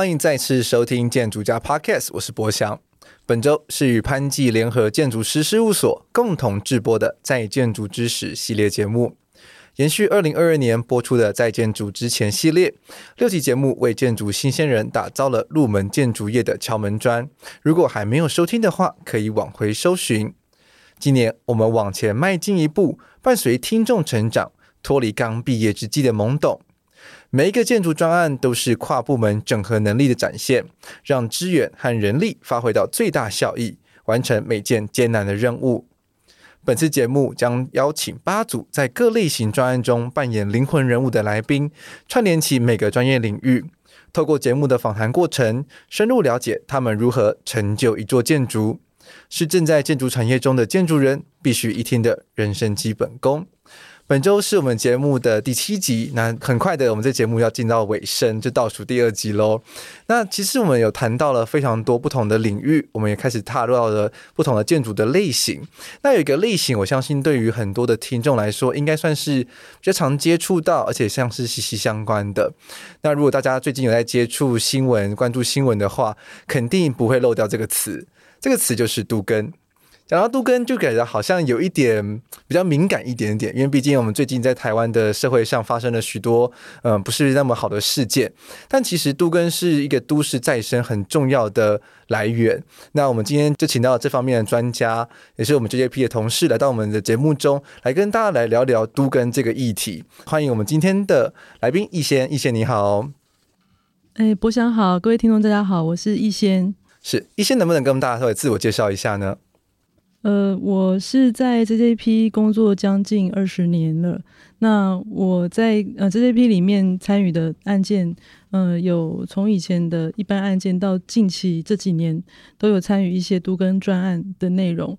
欢迎再次收听建筑家 Podcast，我是博翔。本周是与潘记联合建筑师事务所共同制播的《在建筑之始》系列节目，延续二零二二年播出的《在建筑之前》系列，六期节目为建筑新鲜人打造了入门建筑业的敲门砖。如果还没有收听的话，可以往回搜寻。今年我们往前迈进一步，伴随听众成长，脱离刚毕业之际的懵懂。每一个建筑专案都是跨部门整合能力的展现，让资源和人力发挥到最大效益，完成每件艰难的任务。本次节目将邀请八组在各类型专案中扮演灵魂人物的来宾，串联起每个专业领域，透过节目的访谈过程，深入了解他们如何成就一座建筑，是正在建筑产业中的建筑人必须一听的人生基本功。本周是我们节目的第七集，那很快的，我们这节目要进到尾声，就倒数第二集喽。那其实我们有谈到了非常多不同的领域，我们也开始踏入到了不同的建筑的类型。那有一个类型，我相信对于很多的听众来说，应该算是比较常接触到，而且像是息息相关的。那如果大家最近有在接触新闻、关注新闻的话，肯定不会漏掉这个词，这个词就是杜根。讲到都更，就感觉好像有一点比较敏感一点点，因为毕竟我们最近在台湾的社会上发生了许多嗯、呃、不是那么好的事件。但其实都更是一个都市再生很重要的来源。那我们今天就请到这方面的专家，也是我们 JJP 的同事，来到我们的节目中来跟大家来聊聊都更这个议题。欢迎我们今天的来宾逸仙，逸仙你好。哎，博翔好，各位听众大家好，我是逸仙。是逸仙，能不能跟我们大家稍微自我介绍一下呢？呃，我是在 JJP 工作将近二十年了。那我在呃 JJP 里面参与的案件，呃，有从以前的一般案件到近期这几年都有参与一些都更专案的内容。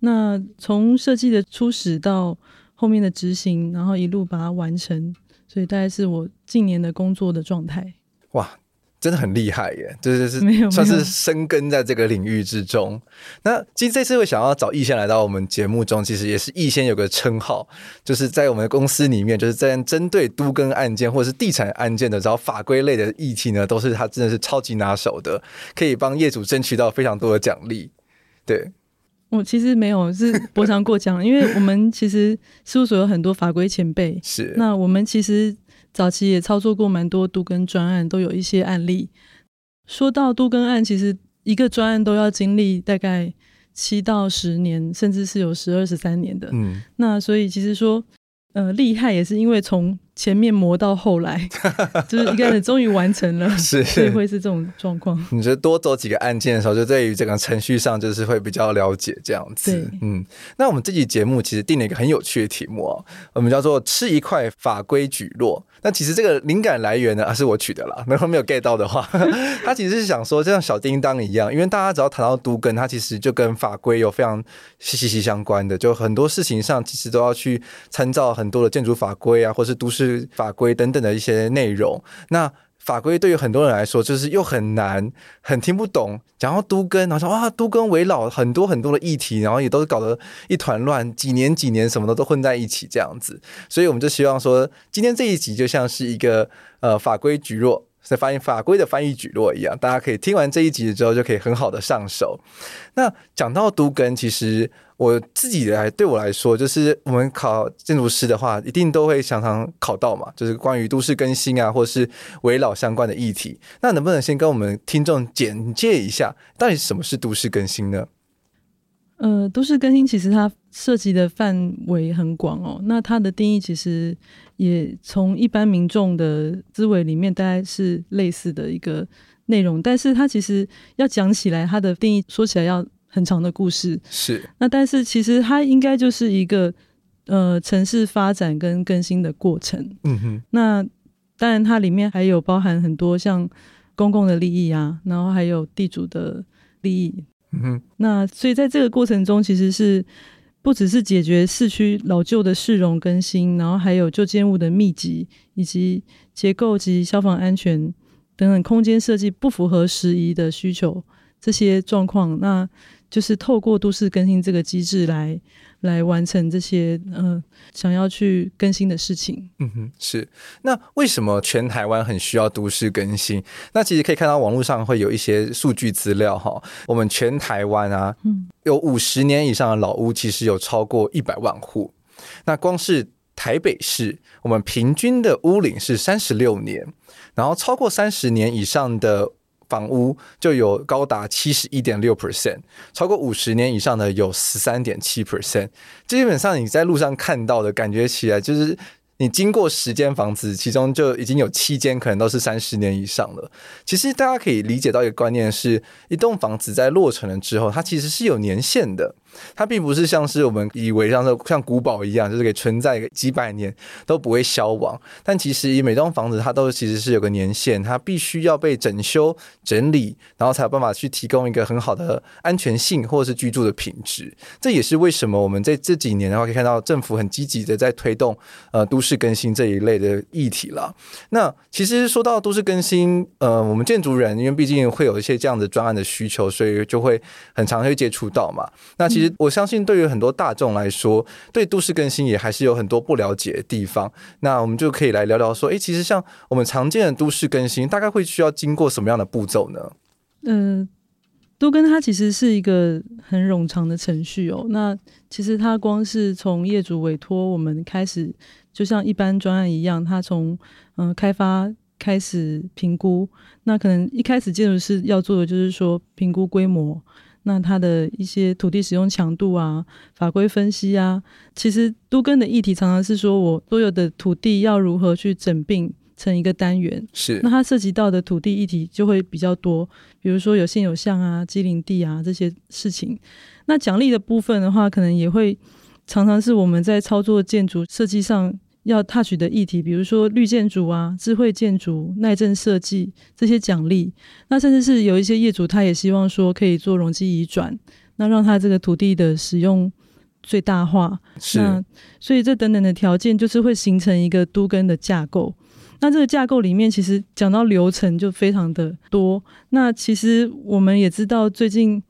那从设计的初始到后面的执行，然后一路把它完成，所以大概是我近年的工作的状态。哇！真的很厉害耶，就是是算是深耕在这个领域之中。那其实这次会想要找逸仙来到我们节目中，其实也是逸仙有个称号，就是在我们的公司里面，就是在针对都更案件或者是地产案件的，然后法规类的议题呢，都是他真的是超级拿手的，可以帮业主争取到非常多的奖励。对，我其实没有是博翔过奖，因为我们其实事务所有很多法规前辈，是那我们其实。早期也操作过蛮多杜根专案，都有一些案例。说到杜根案，其实一个专案都要经历大概七到十年，甚至是有十二、十三年的。嗯，那所以其实说，呃，厉害也是因为从前面磨到后来，就是一个人终于完成了，是，所以会是这种状况。你觉得多走几个案件的时候，就对于这个程序上就是会比较了解这样子。对嗯，那我们这期节目其实定了一个很有趣的题目哦，我们叫做“吃一块法规举落”。那其实这个灵感来源呢，啊，是我取的啦。如果没有 get 到的话，他其实是想说，就像小叮当一样，因为大家只要谈到都跟，它其实就跟法规有非常息息相关的，就很多事情上其实都要去参照很多的建筑法规啊，或是都市法规等等的一些内容。那法规对于很多人来说，就是又很难，很听不懂。讲到都跟，然后说啊，都跟围绕很多很多的议题，然后也都是搞得一团乱，几年几年什么的都混在一起这样子。所以我们就希望说，今天这一集就像是一个呃法规局弱。在翻译法规的翻译举落一样，大家可以听完这一集之后，就可以很好的上手。那讲到都更，其实我自己来对我来说，就是我们考建筑师的话，一定都会常常考到嘛，就是关于都市更新啊，或是围绕相关的议题。那能不能先跟我们听众简介一下，到底什么是都市更新呢？呃，都市更新其实它涉及的范围很广哦。那它的定义其实也从一般民众的思维里面，大概是类似的一个内容。但是它其实要讲起来，它的定义说起来要很长的故事。是。那但是其实它应该就是一个呃城市发展跟更新的过程。嗯哼。那当然，它里面还有包含很多像公共的利益啊，然后还有地主的利益。嗯，那所以在这个过程中，其实是不只是解决市区老旧的市容更新，然后还有旧建物的密集，以及结构及消防安全等等空间设计不符合时宜的需求这些状况。那就是透过都市更新这个机制来来完成这些呃想要去更新的事情。嗯哼，是。那为什么全台湾很需要都市更新？那其实可以看到网络上会有一些数据资料哈。我们全台湾啊，嗯，有五十年以上的老屋，其实有超过一百万户。那光是台北市，我们平均的屋龄是三十六年，然后超过三十年以上的房屋就有高达七十一点六 percent，超过五十年以上的有十三点七 percent。基本上你在路上看到的感觉起来就是。你经过十间房子，其中就已经有七间可能都是三十年以上了。其实大家可以理解到一个观念是，一栋房子在落成了之后，它其实是有年限的。它并不是像是我们以为像是像古堡一样，就是可以存在几百年都不会消亡。但其实每栋房子，它都其实是有个年限，它必须要被整修整理，然后才有办法去提供一个很好的安全性或者是居住的品质。这也是为什么我们在这几年的话，可以看到政府很积极的在推动呃都市更新这一类的议题了。那其实说到都市更新，呃，我们建筑人因为毕竟会有一些这样的专案的需求，所以就会很常会接触到嘛。那其实。实我相信，对于很多大众来说，对都市更新也还是有很多不了解的地方。那我们就可以来聊聊说，诶，其实像我们常见的都市更新，大概会需要经过什么样的步骤呢？嗯、都更它其实是一个很冗长的程序哦。那其实它光是从业主委托我们开始，就像一般专案一样，它从嗯、开发开始评估，那可能一开始建筑师要做的就是说评估规模。那它的一些土地使用强度啊、法规分析啊，其实都更的议题常常是说，我所有的土地要如何去整并成一个单元。是，那它涉及到的土地议题就会比较多，比如说有现有项啊、机零地啊这些事情。那奖励的部分的话，可能也会常常是我们在操作建筑设计上。要 touch 的议题，比如说绿建筑啊、智慧建筑、耐震设计这些奖励，那甚至是有一些业主他也希望说可以做容积移转，那让他这个土地的使用最大化。是，那所以这等等的条件就是会形成一个都根的架构。那这个架构里面其实讲到流程就非常的多。那其实我们也知道最近，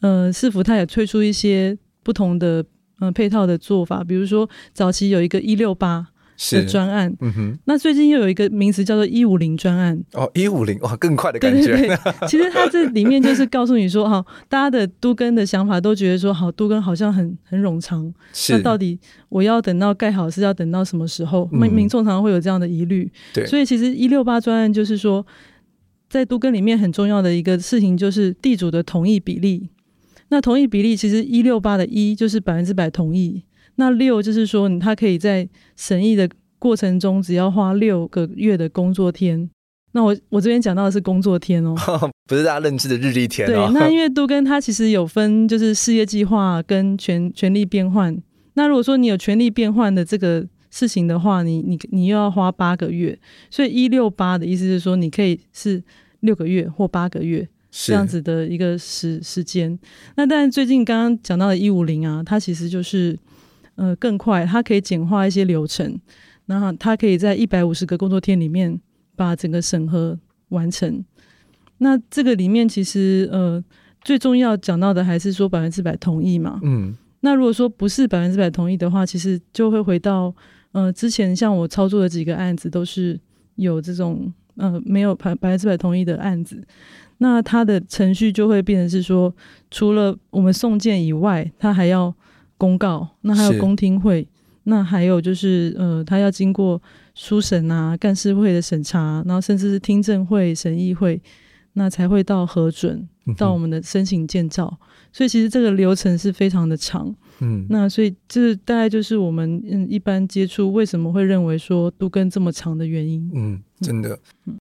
呃，市府他也推出一些不同的。嗯，配套的做法，比如说早期有一个一六八的专案，嗯哼，那最近又有一个名词叫做一五零专案。哦，一五零哇，更快的感觉。对对对，其实它这里面就是告诉你说，哈，大家的都更的想法都觉得说，好，都更好像很很冗长，那到底我要等到盖好是要等到什么时候？民、嗯、民众常常会有这样的疑虑。对，所以其实一六八专案就是说，在都更里面很重要的一个事情就是地主的同意比例。那同意比例其实一六八的一就是百分之百同意，那六就是说你他可以在审议的过程中只要花六个月的工作天。那我我这边讲到的是工作天哦，不是大家认知的日历天哦。对，那因为都更它其实有分就是事业计划跟权权利变换。那如果说你有权利变换的这个事情的话，你你你又要花八个月，所以一六八的意思是说你可以是六个月或八个月。这样子的一个时时间，那但最近刚刚讲到的一五零啊，它其实就是呃更快，它可以简化一些流程，然后它可以在一百五十个工作天里面把整个审核完成。那这个里面其实呃最重要讲到的还是说百分之百同意嘛。嗯。那如果说不是百分之百同意的话，其实就会回到呃之前像我操作的几个案子都是有这种呃没有百百分之百同意的案子。那他的程序就会变成是说，除了我们送件以外，他还要公告，那还有公听会，那还有就是呃，他要经过书审啊、干事会的审查，然后甚至是听证会、审议会，那才会到核准到我们的申请建造。嗯、所以其实这个流程是非常的长。嗯，那所以这大概就是我们嗯一般接触为什么会认为说都跟这么长的原因。嗯，真的，嗯，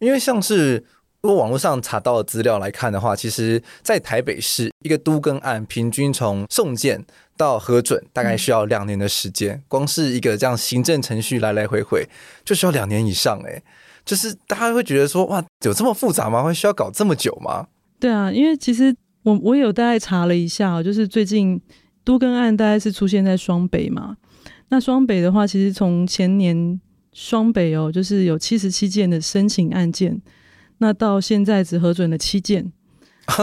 因为像是。如果网络上查到的资料来看的话，其实，在台北市一个都更案，平均从送件到核准，大概需要两年的时间。光是一个这样行政程序来来回回，就需要两年以上。哎，就是大家会觉得说，哇，有这么复杂吗？会需要搞这么久吗？对啊，因为其实我我有大概查了一下，就是最近都更案大概是出现在双北嘛。那双北的话，其实从前年双北哦，就是有七十七件的申请案件。那到现在只核准了七件，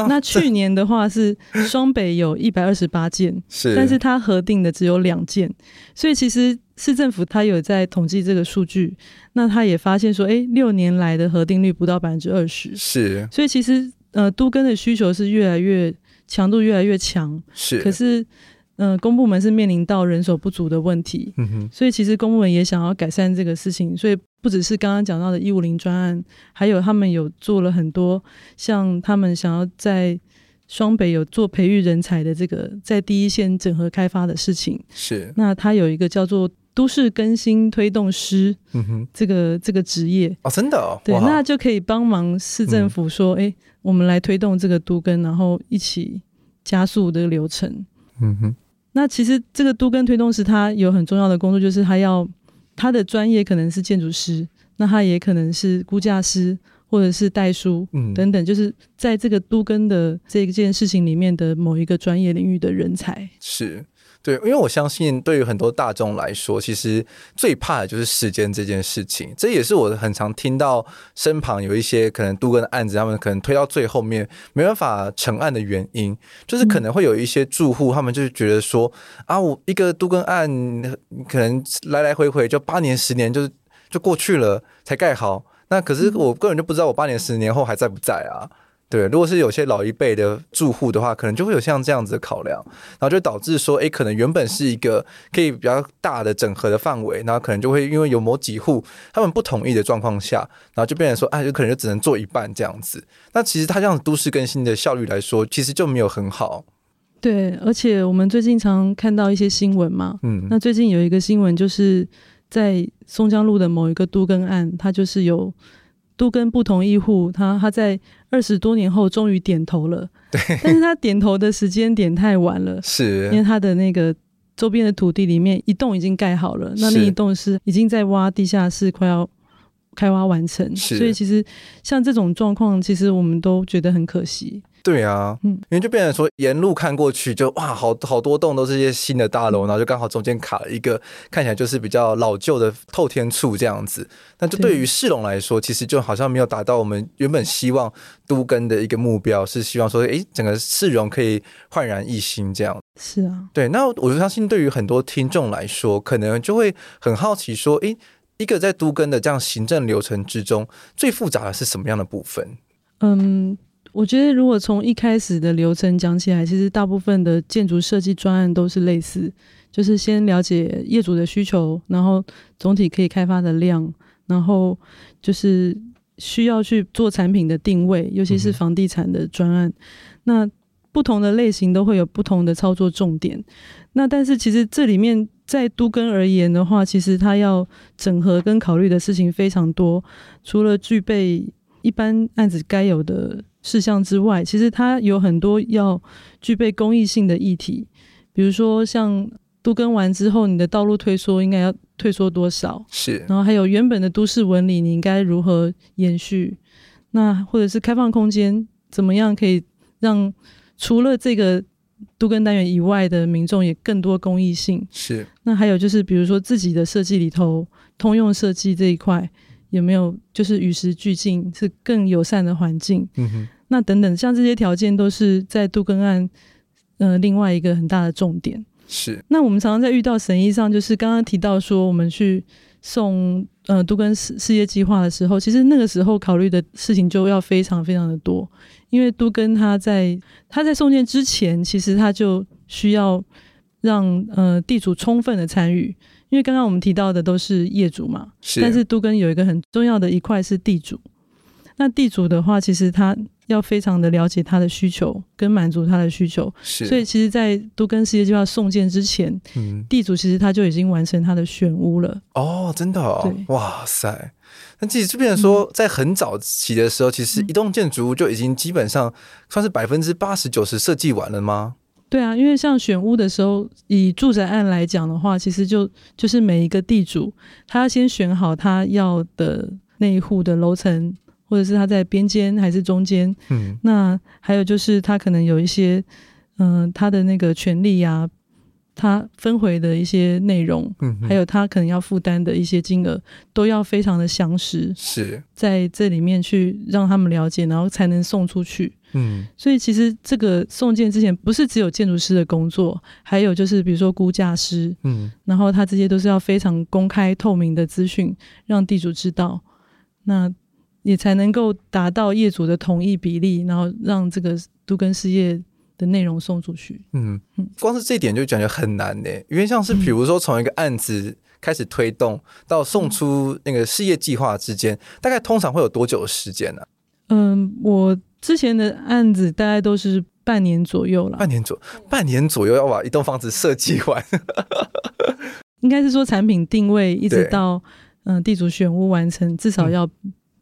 那去年的话是 双北有一百二十八件，是，但是它核定的只有两件，所以其实市政府它有在统计这个数据，那他也发现说，哎，六年来的核定率不到百分之二十，是，所以其实呃，都更的需求是越来越强度越来越强，是，可是。嗯、呃，公部门是面临到人手不足的问题，嗯哼，所以其实公部门也想要改善这个事情，所以不只是刚刚讲到的一五零专案，还有他们有做了很多，像他们想要在双北有做培育人才的这个在第一线整合开发的事情，是。那他有一个叫做都市更新推动师，嗯哼，这个这个职业哦，真的哦，对，那就可以帮忙市政府说，哎、嗯，我们来推动这个都更，然后一起加速这个流程，嗯哼。那其实这个都跟推动师，他有很重要的工作，就是他要他的专业可能是建筑师，那他也可能是估价师或者是代书，嗯，等等，就是在这个都跟的这件事情里面的某一个专业领域的人才是。对，因为我相信，对于很多大众来说，其实最怕的就是时间这件事情。这也是我很常听到身旁有一些可能都更的案子，他们可能推到最后面没办法成案的原因，就是可能会有一些住户，他们就是觉得说、嗯、啊，我一个都更案可能来来回回就八年、十年就就过去了才盖好，那可是我个人就不知道我八年、十年后还在不在啊。对，如果是有些老一辈的住户的话，可能就会有像这样子的考量，然后就导致说，哎，可能原本是一个可以比较大的整合的范围，然后可能就会因为有某几户他们不同意的状况下，然后就变成说，哎，就可能就只能做一半这样子。那其实它这样子都市更新的效率来说，其实就没有很好。对，而且我们最近常看到一些新闻嘛，嗯，那最近有一个新闻就是在松江路的某一个都更案，它就是有。都跟不同意户，他他在二十多年后终于点头了，对，但是他点头的时间点太晚了，是，因为他的那个周边的土地里面一栋已经盖好了，那另一栋是已经在挖地下室，快要开挖完成，所以其实像这种状况，其实我们都觉得很可惜。对啊，嗯，因为就变成说，沿路看过去就哇，好好多栋都是一些新的大楼，然后就刚好中间卡了一个看起来就是比较老旧的透天厝这样子。那就对于市容来说，其实就好像没有达到我们原本希望都更的一个目标，是希望说，哎，整个市容可以焕然一新这样。是啊，对。那我就相信，对于很多听众来说，可能就会很好奇说，哎，一个在都更的这样行政流程之中，最复杂的是什么样的部分？嗯。我觉得，如果从一开始的流程讲起来，其实大部分的建筑设计专案都是类似，就是先了解业主的需求，然后总体可以开发的量，然后就是需要去做产品的定位，尤其是房地产的专案。嗯、那不同的类型都会有不同的操作重点。那但是其实这里面在都根而言的话，其实它要整合跟考虑的事情非常多，除了具备一般案子该有的。事项之外，其实它有很多要具备公益性的议题，比如说像都更完之后，你的道路退缩应该要退缩多少？是，然后还有原本的都市纹理，你应该如何延续？那或者是开放空间，怎么样可以让除了这个都更单元以外的民众也更多公益性？是。那还有就是，比如说自己的设计里头，通用设计这一块有没有就是与时俱进，是更友善的环境？嗯哼。那等等，像这些条件都是在杜根案，呃，另外一个很大的重点是。那我们常常在遇到审议上，就是刚刚提到说，我们去送呃杜根事事业计划的时候，其实那个时候考虑的事情就要非常非常的多，因为杜根他在他在送件之前，其实他就需要让呃地主充分的参与，因为刚刚我们提到的都是业主嘛，是。但是杜根有一个很重要的一块是地主，那地主的话，其实他。要非常的了解他的需求，跟满足他的需求，是。所以其实，在都跟世界计划送件之前，嗯，地主其实他就已经完成他的选屋了。哦，真的哦，哇塞！那其实就变成说，在很早期的时候，嗯、其实一栋建筑物就已经基本上算是百分之八十九十设计完了吗？对啊，因为像选屋的时候，以住宅案来讲的话，其实就就是每一个地主，他要先选好他要的那一户的楼层。或者是他在边间还是中间，嗯，那还有就是他可能有一些，嗯、呃，他的那个权利呀、啊，他分回的一些内容，嗯，还有他可能要负担的一些金额，都要非常的详实，是。在这里面去让他们了解，然后才能送出去。嗯，所以其实这个送件之前不是只有建筑师的工作，还有就是比如说估价师，嗯，然后他这些都是要非常公开透明的资讯，让地主知道，那也才能够达到业主的同意比例，然后让这个都跟事业的内容送出去。嗯。嗯，光是这一点就感觉很难呢，因为像是比如说从一个案子开始推动到送出那个事业计划之间，大概通常会有多久的时间呢？嗯，我。之前的案子大概都是半年左右了，半年左半年左右要把一栋房子设计完，应该是说产品定位一直到嗯、呃、地主选屋完成，至少要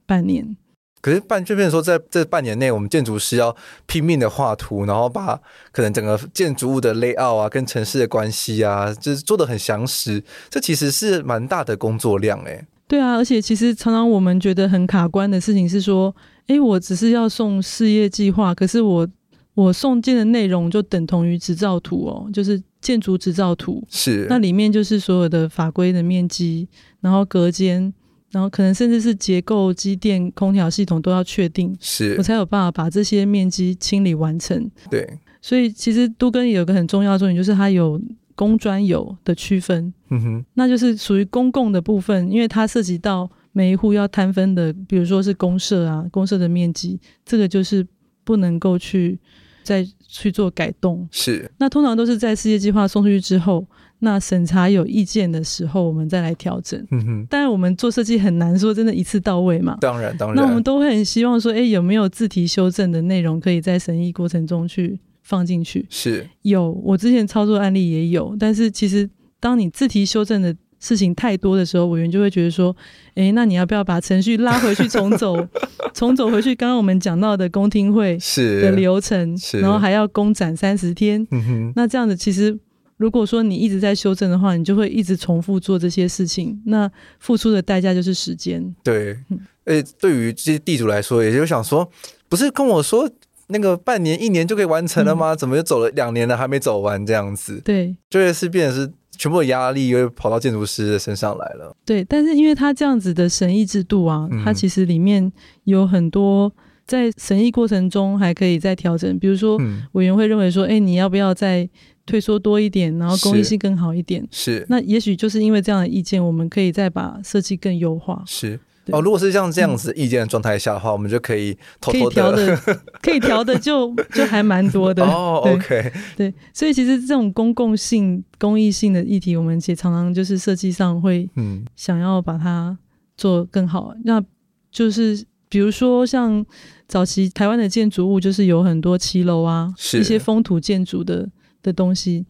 半年。嗯、可是半就变成说，在这半年内，我们建筑师要拼命的画图，然后把可能整个建筑物的 layout 啊，跟城市的关系啊，就是做的很详实。这其实是蛮大的工作量哎。对啊，而且其实常常我们觉得很卡关的事情是说。哎，我只是要送事业计划，可是我我送件的内容就等同于执照图哦，就是建筑执照图。是，那里面就是所有的法规的面积，然后隔间，然后可能甚至是结构、机电、空调系统都要确定，是，我才有办法把这些面积清理完成。对，所以其实都更有个很重要的重点，就是它有公专有的区分。嗯哼，那就是属于公共的部分，因为它涉及到。每一户要摊分的，比如说是公社啊，公社的面积，这个就是不能够去再去做改动。是，那通常都是在事业计划送出去之后，那审查有意见的时候，我们再来调整。嗯哼。当然，我们做设计很难说真的一次到位嘛。当然，当然。那我们都会很希望说，哎，有没有自提修正的内容可以在审议过程中去放进去？是有，我之前操作案例也有，但是其实当你自提修正的。事情太多的时候，委员就会觉得说：“诶，那你要不要把程序拉回去重走，重走回去？刚刚我们讲到的公听会的流程，然后还要公展三十天。嗯、那这样子，其实如果说你一直在修正的话，你就会一直重复做这些事情，那付出的代价就是时间。对，诶，对于这些地主来说，也就想说，不是跟我说那个半年、一年就可以完成了吗？嗯、怎么又走了两年了还没走完？这样子，对，就会是变成是。”全部的压力又跑到建筑师的身上来了。对，但是因为他这样子的审议制度啊，它其实里面有很多在审议过程中还可以再调整。比如说，委员会认为说，哎、欸，你要不要再退缩多一点，然后公益性更好一点？是。那也许就是因为这样的意见，我们可以再把设计更优化。是。哦，如果是像这样子意见的状态下的话，嗯、我们就可以偷偷的，可以调的，可以调的就就还蛮多的。哦，OK，对，所以其实这种公共性、公益性的议题，我们其实常常就是设计上会想要把它做更好。嗯、那就是比如说像早期台湾的建筑物，就是有很多骑楼啊，一些风土建筑的的东西，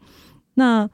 那。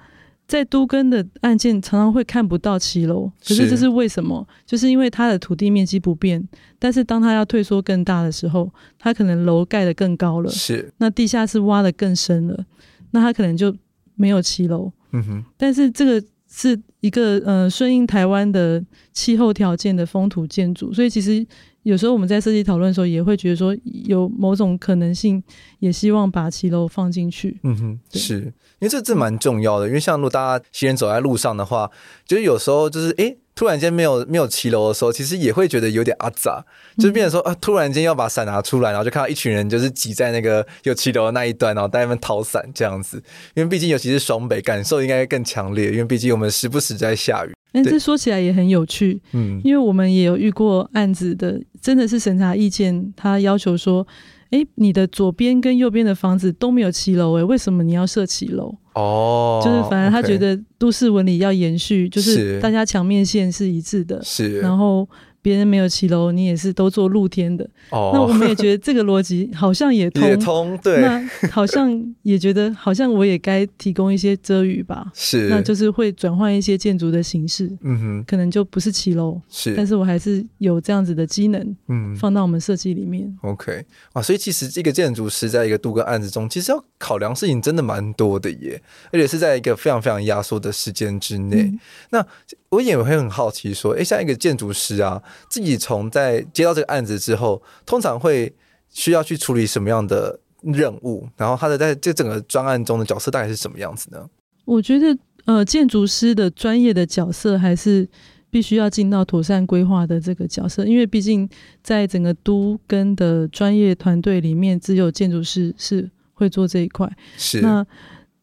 在都更的案件常常会看不到骑楼，可是这是为什么？就是因为它的土地面积不变，但是当它要退缩更大的时候，它可能楼盖得更高了，是那地下室挖得更深了，那它可能就没有骑楼。嗯哼，但是这个是一个呃顺应台湾的气候条件的风土建筑，所以其实。有时候我们在设计讨论的时候，也会觉得说有某种可能性，也希望把骑楼放进去。嗯哼，是因为这这蛮重要的，因为像如果大家行人走在路上的话，就是有时候就是诶，突然间没有没有骑楼的时候，其实也会觉得有点阿杂，就是变成说啊，突然间要把伞拿出来，然后就看到一群人就是挤在那个有骑楼的那一端，然后在那边讨伞这样子。因为毕竟尤其是双北，感受应该更强烈，因为毕竟我们时不时在下雨。但这说起来也很有趣，嗯，因为我们也有遇过案子的，真的是审查意见，他要求说，哎，你的左边跟右边的房子都没有骑楼，哎，为什么你要设骑楼？哦，就是反正他觉得都市纹理要延续，就是大家墙面线是一致的，是，然后。别人没有骑楼，你也是都做露天的。哦，那我们也觉得这个逻辑好像也通，也通，对。那好像也觉得，好像我也该提供一些遮雨吧。是，那就是会转换一些建筑的形式。嗯哼，可能就不是骑楼，是，但是我还是有这样子的机能，嗯，放到我们设计里面。OK，啊，所以其实这个建筑师在一个都更案子中，其实要考量事情真的蛮多的耶，而且是在一个非常非常压缩的时间之内。嗯、那我也会很好奇说，诶，像一个建筑师啊，自己从在接到这个案子之后，通常会需要去处理什么样的任务？然后他的在这整个专案中的角色大概是什么样子呢？我觉得呃，建筑师的专业的角色还是必须要尽到妥善规划的这个角色，因为毕竟在整个都跟的专业团队里面，只有建筑师是会做这一块。是那，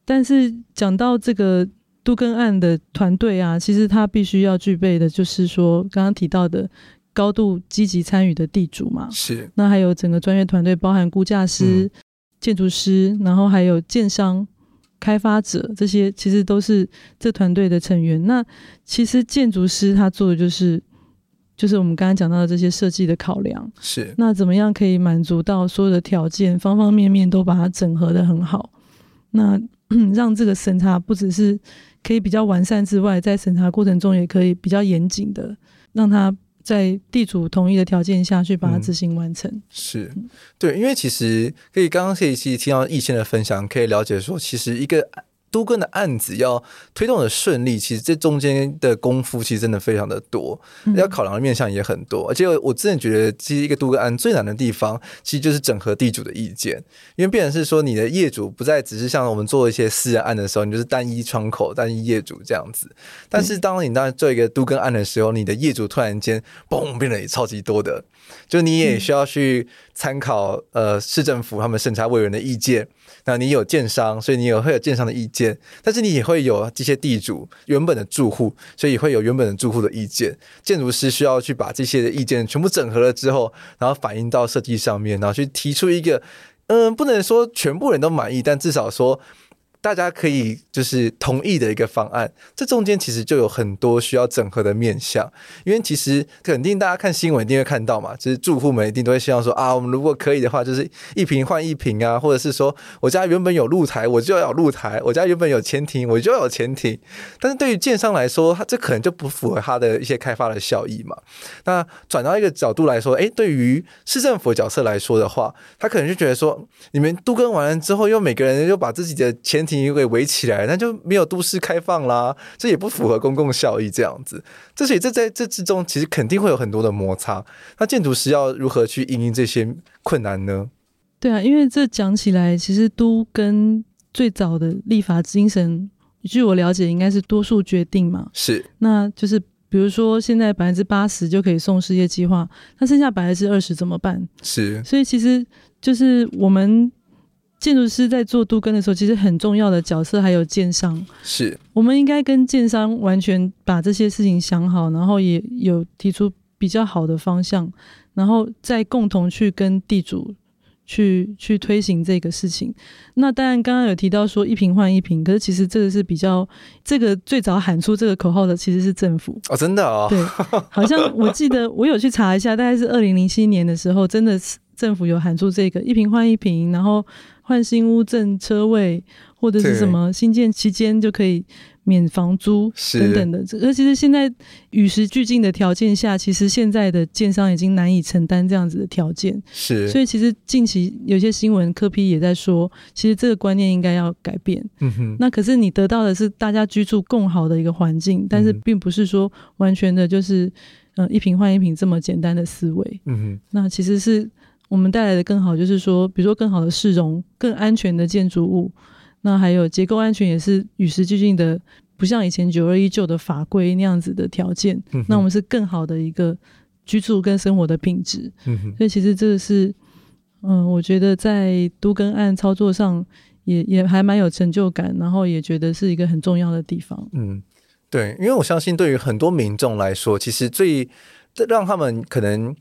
但是讲到这个都跟案的团队啊，其实他必须要具备的就是说，刚刚提到的高度积极参与的地主嘛。是。那还有整个专业团队，包含估价师、嗯、建筑师，然后还有建商。开发者这些其实都是这团队的成员。那其实建筑师他做的就是，就是我们刚刚讲到的这些设计的考量。是。那怎么样可以满足到所有的条件，方方面面都把它整合的很好？那让这个审查不只是可以比较完善之外，在审查过程中也可以比较严谨的让它。在地主同意的条件下去把它执行完成，嗯、是对，因为其实可以刚刚这一期听到易先的分享，可以了解说，其实一个。都更的案子要推动的顺利，其实这中间的功夫其实真的非常的多，嗯、要考量的面向也很多。而且我真的觉得，其实一个都更案最难的地方，其实就是整合地主的意见，因为变成是说你的业主不再只是像我们做一些私人案的时候，你就是单一窗口、单一业主这样子。但是当你当做一个都更案的时候，你的业主突然间嘣变得也超级多的，就你也需要去参考呃市政府他们审查委员的意见。那你有建商，所以你也会有建商的意见，但是你也会有这些地主原本的住户，所以会有原本的住户的意见。建筑师需要去把这些的意见全部整合了之后，然后反映到设计上面，然后去提出一个，嗯，不能说全部人都满意，但至少说。大家可以就是同意的一个方案，这中间其实就有很多需要整合的面向，因为其实肯定大家看新闻一定会看到嘛，就是住户们一定都会希望说啊，我们如果可以的话，就是一瓶换一瓶啊，或者是说我家原本有露台，我就要有露台；我家原本有前庭，我就要有前庭。但是对于建商来说，他这可能就不符合他的一些开发的效益嘛。那转到一个角度来说，诶，对于市政府角色来说的话，他可能就觉得说，你们都跟完了之后，又每个人又把自己的前庭给围起来，那就没有都市开放啦，这也不符合公共效益。这样子，这所以这在这之中，其实肯定会有很多的摩擦。那建筑师要如何去应应这些困难呢？对啊，因为这讲起来，其实都跟最早的立法精神，据我了解，应该是多数决定嘛。是，那就是比如说现在百分之八十就可以送事业计划，那剩下百分之二十怎么办？是，所以其实就是我们。建筑师在做都根的时候，其实很重要的角色还有建商。是，我们应该跟建商完全把这些事情想好，然后也有提出比较好的方向，然后再共同去跟地主去去推行这个事情。那当然，刚刚有提到说一瓶换一瓶，可是其实这个是比较这个最早喊出这个口号的其实是政府哦，真的哦，对，好像我记得我有去查一下，大概是二零零七年的时候，真的是政府有喊出这个一瓶换一瓶，然后。换新屋赠车位，或者是什么新建期间就可以免房租等等的。而其实现在与时俱进的条件下，其实现在的建商已经难以承担这样子的条件。是，所以其实近期有些新闻科批也在说，其实这个观念应该要改变。嗯哼。那可是你得到的是大家居住更好的一个环境，但是并不是说完全的就是嗯、呃、一瓶换一瓶这么简单的思维。嗯哼。那其实是。我们带来的更好，就是说，比如说更好的市容、更安全的建筑物，那还有结构安全也是与时俱进的，不像以前九二一旧的法规那样子的条件。嗯、那我们是更好的一个居住跟生活的品质。嗯、所以其实这个是，嗯，我觉得在都跟案操作上也也还蛮有成就感，然后也觉得是一个很重要的地方。嗯，对，因为我相信对于很多民众来说，其实最让他们可能。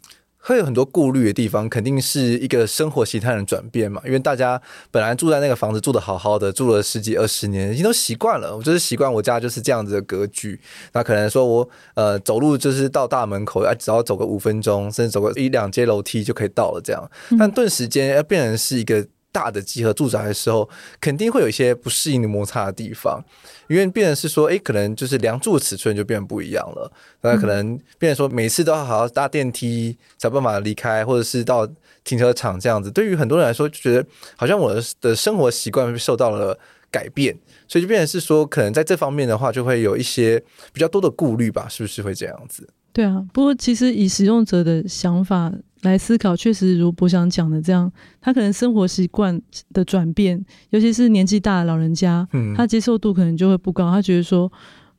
会有很多顾虑的地方，肯定是一个生活形态的转变嘛。因为大家本来住在那个房子住的好好的，住了十几二十年，已经都习惯了。我就是习惯我家就是这样子的格局。那可能说我呃走路就是到大门口，只要走个五分钟，甚至走个一两阶楼梯就可以到了这样。但顿时间要变成是一个。大的集合住宅的时候，肯定会有一些不适应的摩擦的地方，因为变成是说，哎，可能就是梁柱尺寸就变得不一样了。那可能变成说，每次都要好好搭电梯才办法离开，或者是到停车场这样子。对于很多人来说，就觉得好像我的生活习惯受到了改变，所以就变成是说，可能在这方面的话，就会有一些比较多的顾虑吧？是不是会这样子？对啊，不过其实以使用者的想法来思考，确实如博想讲的这样，他可能生活习惯的转变，尤其是年纪大的老人家，嗯，他接受度可能就会不高。他觉得说，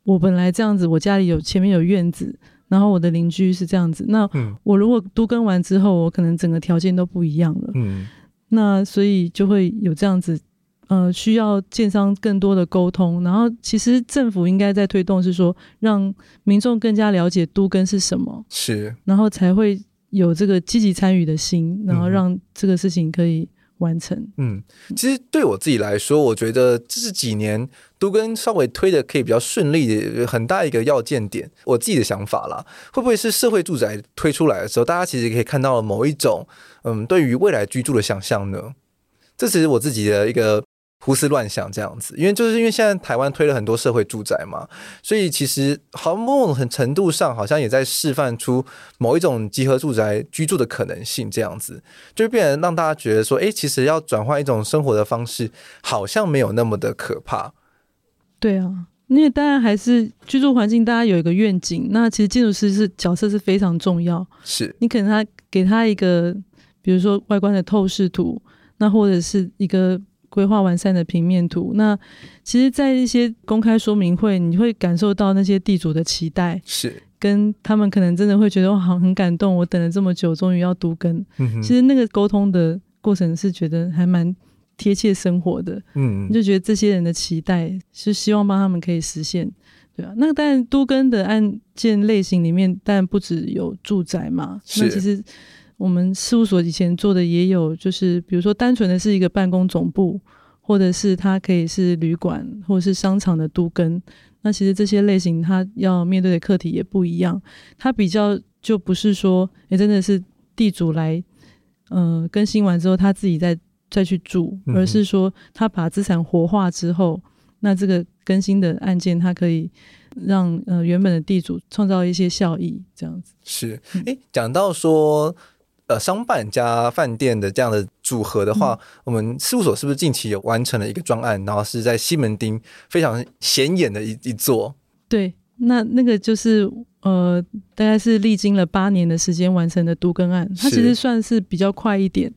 我本来这样子，我家里有前面有院子，然后我的邻居是这样子，那我如果都跟完之后，我可能整个条件都不一样了，嗯，那所以就会有这样子，呃，需要建商更多的沟通。然后其实政府应该在推动，是说让民众更加了解都更是什么，是，然后才会。有这个积极参与的心，然后让这个事情可以完成。嗯，其实对我自己来说，我觉得这是几年都跟稍微推的可以比较顺利的很大一个要件点。我自己的想法啦，会不会是社会住宅推出来的时候，大家其实可以看到了某一种嗯，对于未来居住的想象呢？这只是我自己的一个。胡思乱想这样子，因为就是因为现在台湾推了很多社会住宅嘛，所以其实好像某种程度上好像也在示范出某一种集合住宅居住的可能性，这样子就变成让大家觉得说，哎，其实要转换一种生活的方式，好像没有那么的可怕。对啊，因为当然还是居住环境，大家有一个愿景，那其实建筑师是角色是非常重要。是你可能他给他一个，比如说外观的透视图，那或者是一个。规划完善的平面图，那其实，在一些公开说明会，你会感受到那些地主的期待，是跟他们可能真的会觉得哇，好很感动，我等了这么久，终于要都更。嗯，其实那个沟通的过程是觉得还蛮贴切生活的，嗯，就觉得这些人的期待是希望帮他们可以实现，对啊。那当然都更的案件类型里面，当然不只有住宅嘛，那其实。我们事务所以前做的也有，就是比如说单纯的是一个办公总部，或者是它可以是旅馆，或者是商场的都跟。那其实这些类型，它要面对的课题也不一样。它比较就不是说，哎，真的是地主来，呃，更新完之后他自己再再去住，而是说他把资产活化之后，那这个更新的案件，它可以让呃原本的地主创造一些效益，这样子。是，哎，讲到说。呃，商办加饭店的这样的组合的话，嗯、我们事务所是不是近期有完成了一个专案，然后是在西门町非常显眼的一一座？对，那那个就是呃，大概是历经了八年的时间完成的都更案，它其实算是比较快一点。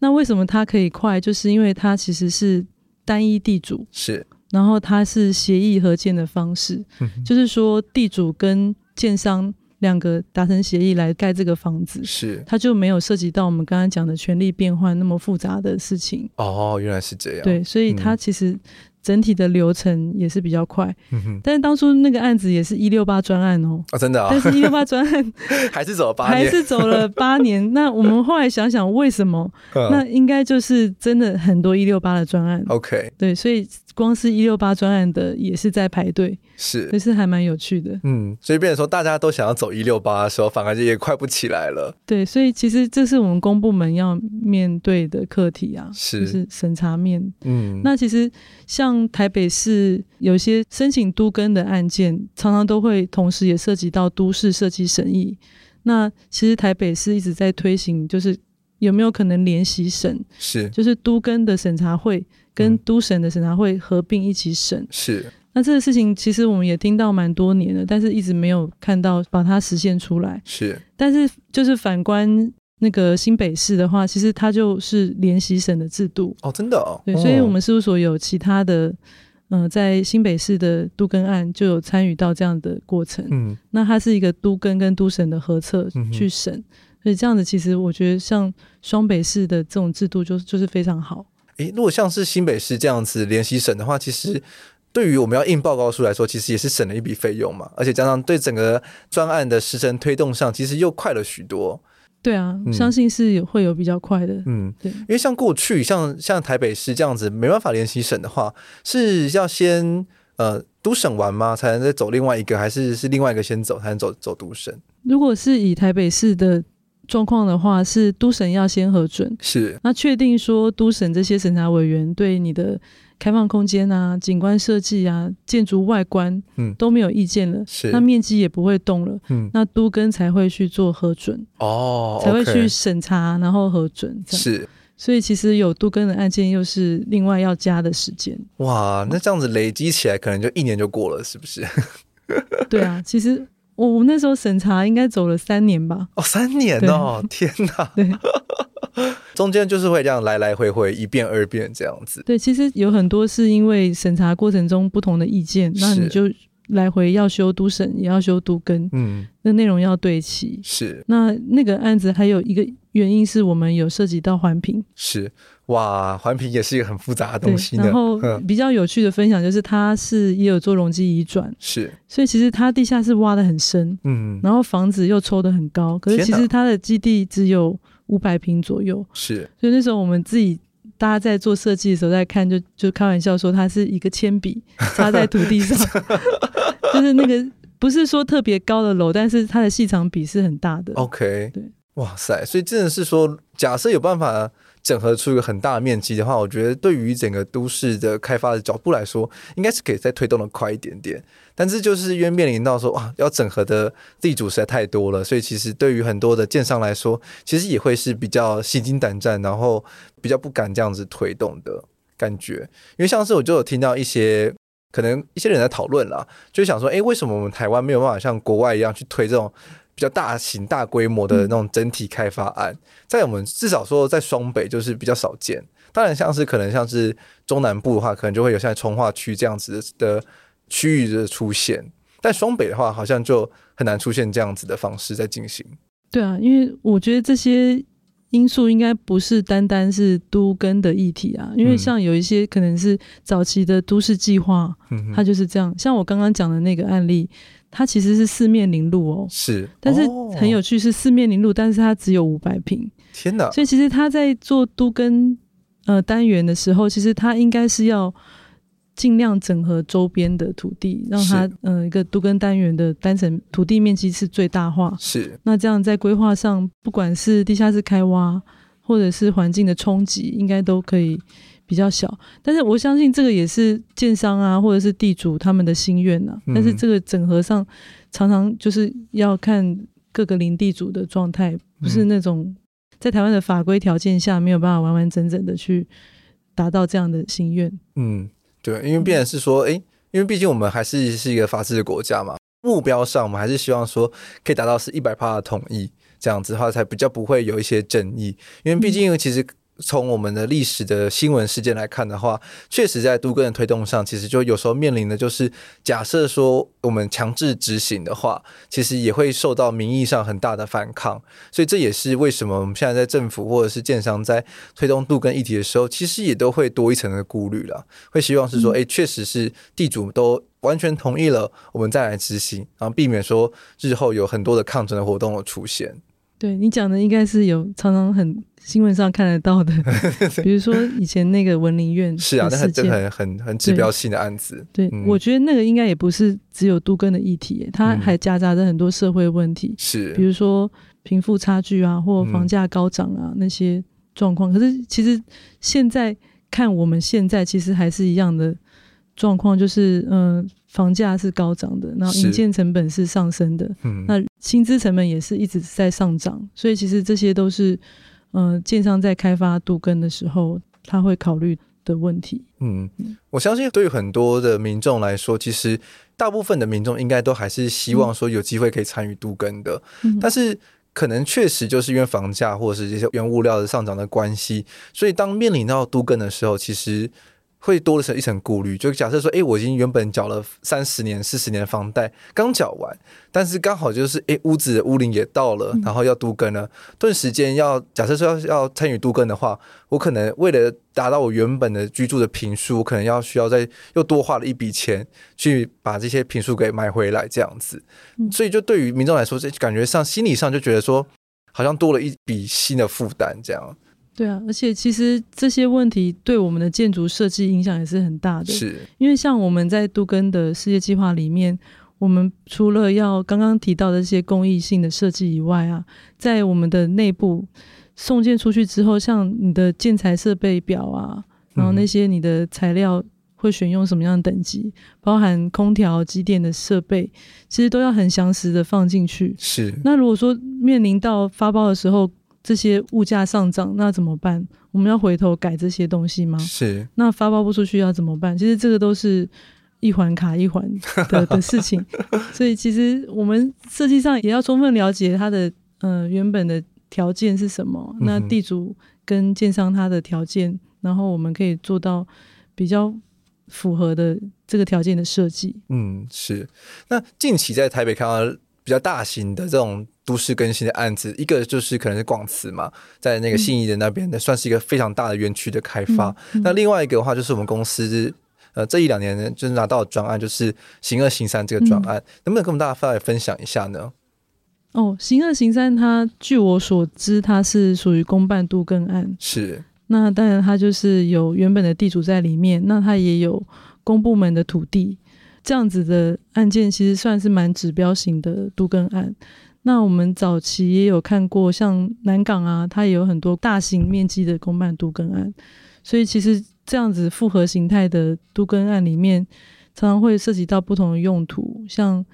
那为什么它可以快？就是因为它其实是单一地主，是，然后它是协议合建的方式，嗯、就是说地主跟建商。两个达成协议来盖这个房子，是它就没有涉及到我们刚刚讲的权利变换那么复杂的事情。哦，原来是这样。对，所以它其实整体的流程也是比较快。嗯哼。但是当初那个案子也是一六八专案哦。哦，真的啊。但是一六八专案 还是走了八年，还是走了八年。那我们后来想想，为什么？那应该就是真的很多一六八的专案。OK。对，所以。光是一六八专案的也是在排队，是，也是还蛮有趣的。嗯，所以变成说大家都想要走一六八的时候，反而就也快不起来了。对，所以其实这是我们公部门要面对的课题啊，是，就是审查面。嗯，那其实像台北市有些申请都更的案件，常常都会同时也涉及到都市设计审议。那其实台北市一直在推行，就是有没有可能联席审？是，就是都更的审查会。跟都审的审查会合并一起审，是。那这个事情其实我们也听到蛮多年了，但是一直没有看到把它实现出来。是。但是就是反观那个新北市的话，其实它就是联席审的制度。哦，真的哦。对，所以我们事务所有其他的，嗯、呃，在新北市的都更案就有参与到这样的过程。嗯。那它是一个都更跟都审的合册去审，所以这样子其实我觉得像双北市的这种制度就就是非常好。诶，如果像是新北市这样子联席审的话，其实对于我们要印报告书来说，其实也是省了一笔费用嘛，而且加上对整个专案的时程推动上，其实又快了许多。对啊，嗯、相信是有会有比较快的。嗯，对，因为像过去像像台北市这样子没办法联席审的话，是要先呃都审完吗？才能再走另外一个，还是是另外一个先走才能走走都审？如果是以台北市的。状况的话是都审要先核准，是。那确定说都审这些审查委员对你的开放空间啊、景观设计啊、建筑外观嗯。都没有意见了，是。那面积也不会动了，嗯。那都根才会去做核准哦，才会去审查然后核准是，所以其实有都根的案件又是另外要加的时间。哇，那这样子累积起来可能就一年就过了，是不是？对啊，其实。我我那时候审查应该走了三年吧？哦，三年哦，天哪！对，中间就是会这样来来回回一遍二遍这样子。对，其实有很多是因为审查过程中不同的意见，那你就来回要修都审，也要修都根，嗯，那内容要对齐。是，那那个案子还有一个原因是我们有涉及到环评。是。哇，环评也是一个很复杂的东西。然后比较有趣的分享就是，它是也有做容积移转，是，所以其实它地下室挖的很深，嗯，然后房子又抽的很高，可是其实它的基地只有五百平左右，是。所以那时候我们自己大家在做设计的时候在看就，就就开玩笑说，它是一个铅笔 插在土地上，就是那个不是说特别高的楼，但是它的细长比是很大的。OK，对，哇塞，所以真的是说，假设有办法。整合出一个很大的面积的话，我觉得对于整个都市的开发的脚步来说，应该是可以再推动的快一点点。但是就是因为面临到说哇，要整合的地主实在太多了，所以其实对于很多的建商来说，其实也会是比较心惊胆战，然后比较不敢这样子推动的感觉。因为像是我就有听到一些可能一些人在讨论啦，就想说，哎，为什么我们台湾没有办法像国外一样去推这种？比较大型、大规模的那种整体开发案，嗯、在我们至少说在双北就是比较少见。当然，像是可能像是中南部的话，可能就会有像从化区这样子的区域的出现。但双北的话，好像就很难出现这样子的方式在进行。对啊，因为我觉得这些因素应该不是单单是都跟的议题啊。因为像有一些可能是早期的都市计划，嗯、它就是这样。像我刚刚讲的那个案例。它其实是四面临路哦，是，但是很有趣，是四面临路，但是它只有五百平。天哪！所以其实他在做都跟呃单元的时候，其实他应该是要尽量整合周边的土地，让它呃一个都跟单元的单层土地面积是最大化。是，那这样在规划上，不管是地下室开挖，或者是环境的冲击，应该都可以。比较小，但是我相信这个也是建商啊，或者是地主他们的心愿呐、啊。但是这个整合上，常常就是要看各个林地主的状态，不是那种在台湾的法规条件下没有办法完完整整的去达到这样的心愿。嗯，对，因为变然是说，哎，因为毕竟我们还是是一个法治的国家嘛，目标上我们还是希望说可以达到是一百趴的统一，这样子的话才比较不会有一些争议。因为毕竟其实。从我们的历史的新闻事件来看的话，确实在都更的推动上，其实就有时候面临的就是，假设说我们强制执行的话，其实也会受到名义上很大的反抗。所以这也是为什么我们现在在政府或者是建商在推动都更议题的时候，其实也都会多一层的顾虑了。会希望是说，哎，确实是地主都完全同意了，我们再来执行，然后避免说日后有很多的抗争的活动的出现。对你讲的，应该是有常常很。新闻上看得到的，比如说以前那个文林院是啊，那很很很很指标性的案子。对，我觉得那个应该也不是只有杜根的议题，它还夹杂着很多社会问题，是、嗯，比如说贫富差距啊，或房价高涨啊、嗯、那些状况。可是其实现在看我们现在其实还是一样的状况，就是嗯、呃，房价是高涨的，然后营建成本是上升的，嗯，那薪资成本也是一直在上涨，所以其实这些都是。嗯、呃，建商在开发杜根的时候，他会考虑的问题。嗯，我相信对于很多的民众来说，其实大部分的民众应该都还是希望说有机会可以参与杜根的。嗯、但是可能确实就是因为房价或者是这些原物料的上涨的关系，所以当面临到都更的时候，其实。会多了层一层顾虑，就假设说，哎，我已经原本缴了三十年、四十年的房贷，刚缴完，但是刚好就是，哎，屋子的屋龄也到了，然后要都更了，顿时间要假设说要要参与都更的话，我可能为了达到我原本的居住的平数，可能要需要再又多花了一笔钱去把这些平数给买回来，这样子，所以就对于民众来说，这感觉上心理上就觉得说，好像多了一笔新的负担，这样。对啊，而且其实这些问题对我们的建筑设计影响也是很大的。是，因为像我们在杜根的世界计划里面，我们除了要刚刚提到的这些公益性的设计以外啊，在我们的内部送件出去之后，像你的建材设备表啊，然后那些你的材料会选用什么样的等级，包含空调、机电的设备，其实都要很详实的放进去。是。那如果说面临到发包的时候，这些物价上涨，那怎么办？我们要回头改这些东西吗？是。那发包不出去要怎么办？其实这个都是一环卡一环的 的事情，所以其实我们设计上也要充分了解它的呃原本的条件是什么，那地主跟建商他的条件，然后我们可以做到比较符合的这个条件的设计。嗯，是。那近期在台北看到比较大型的这种都市更新的案子，一个就是可能是广慈嘛，在那个信义的那边的，算是一个非常大的园区的开发。那另外一个的话，就是我们公司呃这一两年呢就是拿到的专案，就是行二行三这个专案，嗯、能不能跟我们大家来分享一下呢？哦，行二行三，它据我所知，它是属于公办度更案。是。那当然，它就是有原本的地主在里面，那它也有公部门的土地，这样子的案件，其实算是蛮指标型的度更案。那我们早期也有看过，像南港啊，它也有很多大型面积的公办都更案，所以其实这样子复合形态的都更案里面，常常会涉及到不同的用途，像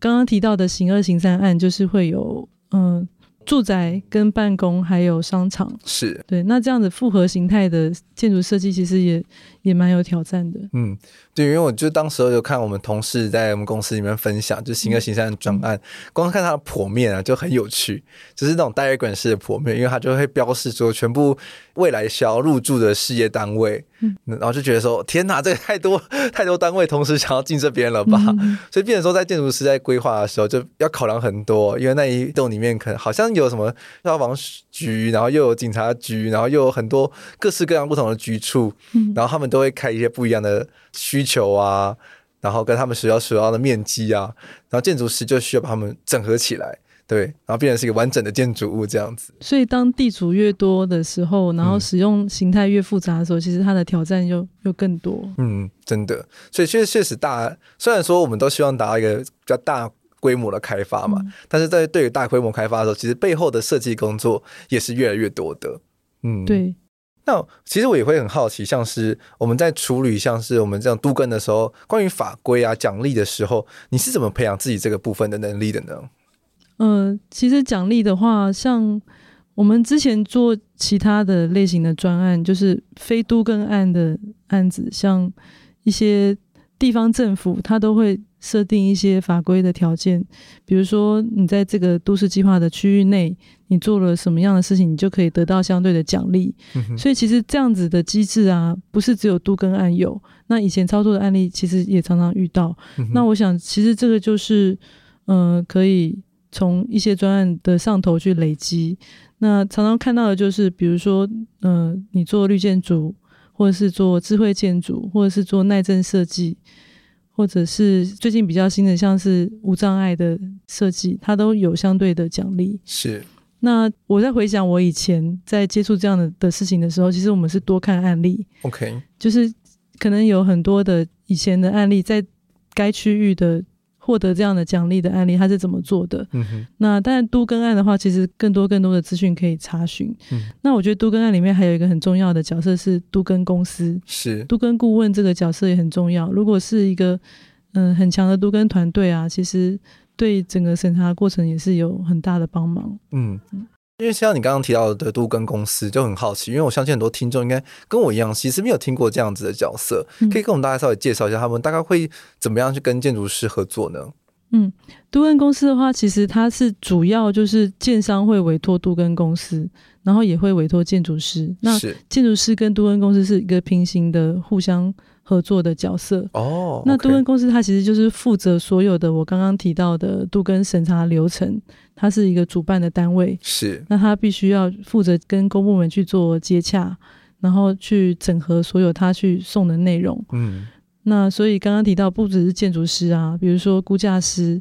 刚刚提到的行二行三案，就是会有嗯。住宅跟办公还有商场是对，那这样子复合形态的建筑设计其实也也蛮有挑战的。嗯，对，因为我就当时候有看我们同事在我们公司里面分享，就行二行三的专案，嗯、光看他的剖面啊就很有趣，就是那种 diagram 式的剖面，因为他就会标示说全部未来需要入住的事业单位，嗯，然后就觉得说天哪，这个太多太多单位同时想要进这边了吧？嗯、所以变成说在建筑师在规划的时候就要考量很多，因为那一栋里面可能好像。有什么消防局，然后又有警察局，然后又有很多各式各样不同的局处，嗯、然后他们都会开一些不一样的需求啊，然后跟他们需要所要的面积啊，然后建筑师就需要把他们整合起来，对，然后变成是一个完整的建筑物这样子。所以当地主越多的时候，然后使用形态越复杂的时候，嗯、其实它的挑战又又更多。嗯，真的，所以确实确实大，虽然说我们都希望达到一个比较大。规模的开发嘛，嗯、但是在对于大规模开发的时候，其实背后的设计工作也是越来越多的。嗯，对。那其实我也会很好奇，像是我们在处理像是我们这样都更的时候，关于法规啊、奖励的时候，你是怎么培养自己这个部分的能力的呢？嗯、其实奖励的话，像我们之前做其他的类型的专案，就是非都更案的案子，像一些地方政府，它都会。设定一些法规的条件，比如说你在这个都市计划的区域内，你做了什么样的事情，你就可以得到相对的奖励。嗯、所以其实这样子的机制啊，不是只有都跟案有，那以前操作的案例其实也常常遇到。嗯、那我想，其实这个就是，呃，可以从一些专案的上头去累积。那常常看到的就是，比如说，呃，你做绿建筑，或者是做智慧建筑，或者是做耐震设计。或者是最近比较新的，像是无障碍的设计，它都有相对的奖励。是。那我在回想我以前在接触这样的的事情的时候，其实我们是多看案例。OK。就是可能有很多的以前的案例在该区域的。获得这样的奖励的案例，他是怎么做的？嗯哼。那当然，都更案的话，其实更多更多的资讯可以查询。嗯。那我觉得都更案里面还有一个很重要的角色是都更公司，是都更顾问这个角色也很重要。如果是一个嗯很强的都更团队啊，其实对整个审查过程也是有很大的帮忙。嗯。因为像你刚刚提到的都更公司就很好奇，因为我相信很多听众应该跟我一样，其实没有听过这样子的角色，可以跟我们大家稍微介绍一下，他们大概会怎么样去跟建筑师合作呢？嗯，都更公司的话，其实它是主要就是建商会委托都更公司，然后也会委托建筑师。那建筑师跟都更公司是一个平行的互相合作的角色哦。那杜根公司它其实就是负责所有的我刚刚提到的杜根审查流程。它是一个主办的单位，是那他必须要负责跟公部门去做接洽，然后去整合所有他去送的内容。嗯，那所以刚刚提到不只是建筑师啊，比如说估价师，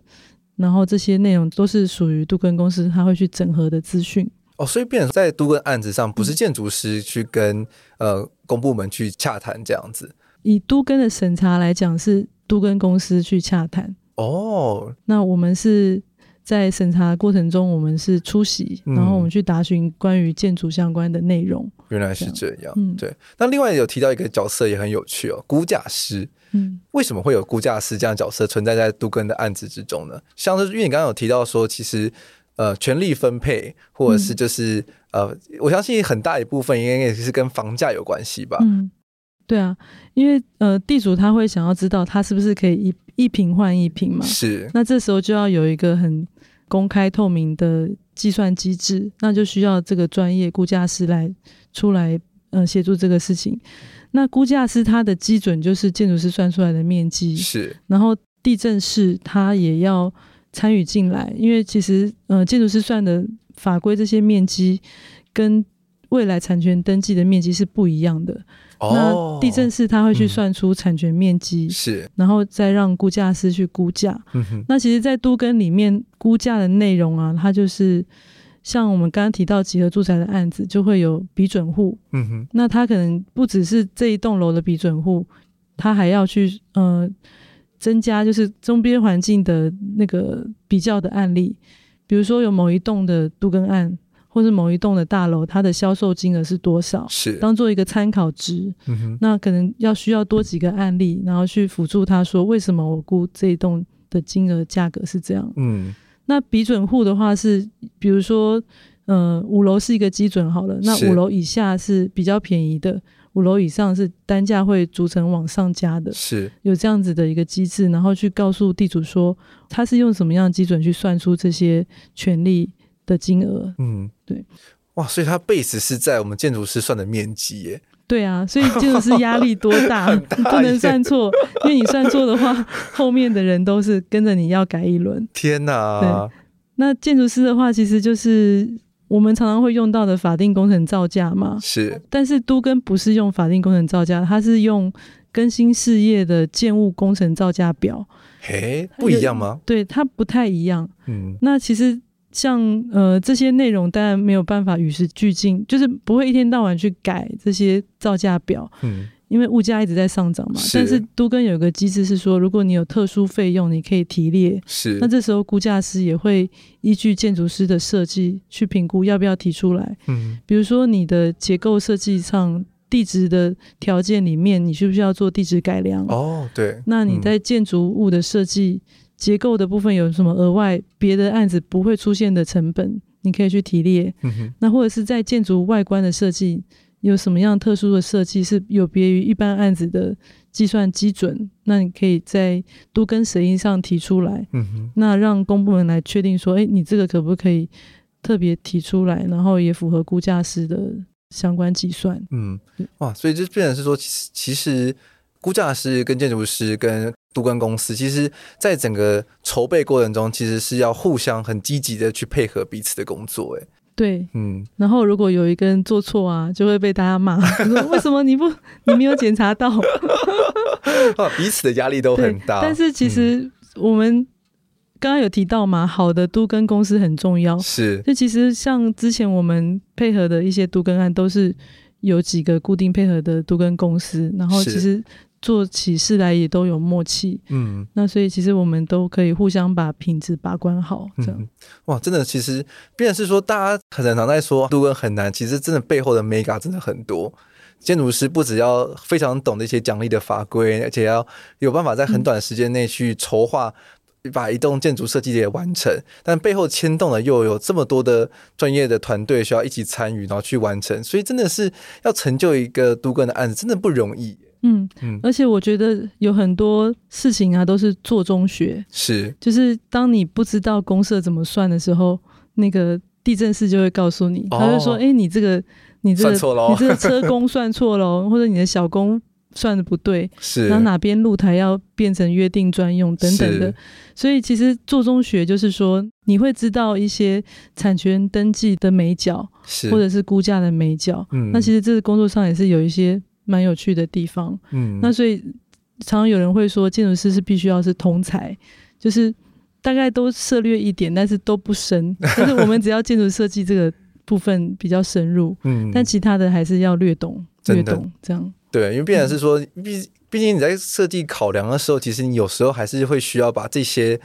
然后这些内容都是属于杜根公司他会去整合的资讯。哦，所以变成在杜根案子上，不是建筑师去跟、嗯、呃公部门去洽谈这样子。以都更的审查来讲，是都更公司去洽谈。哦，那我们是。在审查过程中，我们是出席，然后我们去答询关于建筑相关的内容。原来是这样，嗯，对。那另外有提到一个角色也很有趣哦，估价师。嗯，为什么会有估价师这样的角色存在在都更的案子之中呢？像是因为你刚刚有提到说，其实呃，权力分配或者是就是、嗯、呃，我相信很大一部分应该也是跟房价有关系吧。嗯。对啊，因为呃，地主他会想要知道他是不是可以一一瓶换一瓶嘛？是。那这时候就要有一个很公开透明的计算机制，那就需要这个专业估价师来出来呃协助这个事情。那估价师他的基准就是建筑师算出来的面积，是。然后地震师他也要参与进来，因为其实呃建筑师算的法规这些面积跟未来产权登记的面积是不一样的。那地震师他会去算出产权面积，嗯，是，然后再让估价师去估价。那其实，在都更里面估价的内容啊，它就是像我们刚刚提到集合住宅的案子，就会有比准户。嗯哼。那他可能不只是这一栋楼的比准户，他还要去呃增加就是周边环境的那个比较的案例，比如说有某一栋的都更案。或是某一栋的大楼，它的销售金额是多少？是当做一个参考值。嗯哼。那可能要需要多几个案例，然后去辅助他说，为什么我估这一栋的金额价格是这样？嗯。那比准户的话是，比如说，呃，五楼是一个基准好了，那五楼以下是比较便宜的，五楼以上是单价会逐层往上加的。是有这样子的一个机制，然后去告诉地主说，他是用什么样的基准去算出这些权利的金额，嗯，对，哇，所以它 base 是在我们建筑师算的面积耶，对啊，所以建筑师压力多大，大不能算错，因为你算错的话，后面的人都是跟着你要改一轮。天哪，对，那建筑师的话，其实就是我们常常会用到的法定工程造价嘛，是，但是都跟不是用法定工程造价，它是用更新事业的建物工程造价表，嘿，不一样吗？对，它不太一样，嗯，那其实。像呃这些内容当然没有办法与时俱进，就是不会一天到晚去改这些造价表，嗯，因为物价一直在上涨嘛。是。但是都跟有个机制是说，如果你有特殊费用，你可以提列，是。那这时候估价师也会依据建筑师的设计去评估要不要提出来，嗯，比如说你的结构设计上地质的条件里面，你需不需要做地质改良？哦，对。那你在建筑物的设计。嗯结构的部分有什么额外别的案子不会出现的成本，你可以去提列。嗯、那或者是在建筑外观的设计有什么样特殊的设计是有别于一般案子的计算基准，那你可以在都跟审议上提出来。嗯、那让公部门来确定说，哎，你这个可不可以特别提出来，然后也符合估价师的相关计算。嗯，哇，所以这变成是说，其实其实估价师跟建筑师跟都跟公司，其实在整个筹备过程中，其实是要互相很积极的去配合彼此的工作。哎，对，嗯。然后如果有一个人做错啊，就会被大家骂，说为什么你不 你没有检查到？彼此的压力都很大。但是其实我们刚刚有提到嘛，好的都跟公司很重要。是。就其实像之前我们配合的一些都跟案，都是有几个固定配合的都跟公司，然后其实。做起事来也都有默契，嗯，那所以其实我们都可以互相把品质把关好，这样、嗯、哇，真的，其实，变成是说，大家很常在说都更很难，其实真的背后的 mega 真的很多。建筑师不只要非常懂那些奖励的法规，而且要有办法在很短时间内去筹划，把一栋建筑设计也完成，但背后牵动了又有这么多的专业的团队需要一起参与，然后去完成，所以真的是要成就一个都更的案子，真的不容易。嗯嗯，而且我觉得有很多事情啊，都是做中学。是，就是当你不知道公社怎么算的时候，那个地震师就会告诉你，哦、他就说：“哎、欸，你这个，你这个，你这个车工算错了，或者你的小工算的不对，是，然后哪边露台要变成约定专用等等的。所以其实做中学就是说，你会知道一些产权登记的美角，是，或者是估价的美角。嗯，那其实这个工作上也是有一些。蛮有趣的地方，嗯，那所以常常有人会说，建筑师是必须要是通才，就是大概都涉略一点，但是都不深。但是我们只要建筑设计这个部分比较深入，嗯，但其他的还是要略懂，略懂这样。对，因为必然是说，毕毕竟你在设计考量的时候，其实你有时候还是会需要把这些。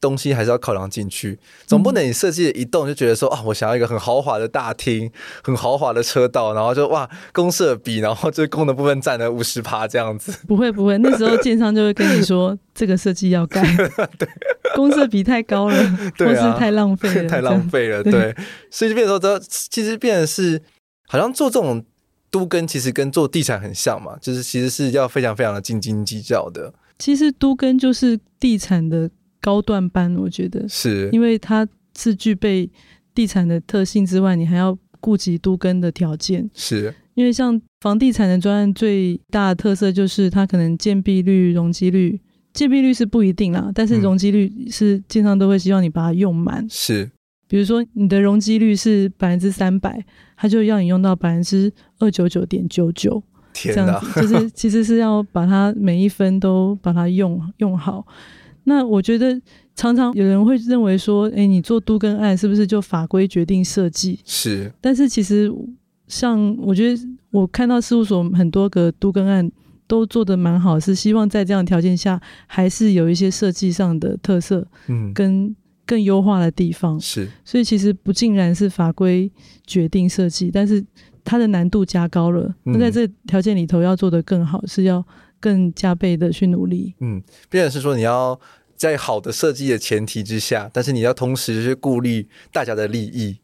东西还是要考量进去，总不能你设计一栋就觉得说啊，我想要一个很豪华的大厅，很豪华的车道，然后就哇，公设比，然后这公的部分占了五十趴这样子。不会不会，那时候建商就会跟你说，这个设计要改，对，公设比太高了，对啊，或是太浪费了，太浪费了，对。所以就变成说，这其实变成是好像做这种都跟其实跟做地产很像嘛，就是其实是要非常非常的斤斤计较的。其实都跟就是地产的高段班，我觉得是因为它是具备地产的特性之外，你还要顾及都更的条件。是因为像房地产的专案最大的特色就是它可能建蔽率、容积率，建蔽率是不一定啦，但是容积率是经常都会希望你把它用满。是。比如说你的容积率是百分之三百，它就要你用到百分之二九九点九九，这样子就是其实是要把它每一分都把它用用好。那我觉得常常有人会认为说，哎，你做都更案是不是就法规决定设计？是。但是其实像我觉得我看到事务所很多个都更案都做得蛮好，是希望在这样的条件下还是有一些设计上的特色，嗯，跟。更优化的地方是，所以其实不尽然是法规决定设计，但是它的难度加高了。那、嗯、在这条件里头要做得更好，是要更加倍的去努力。嗯，变成是说你要在好的设计的前提之下，但是你要同时去顾虑大家的利益。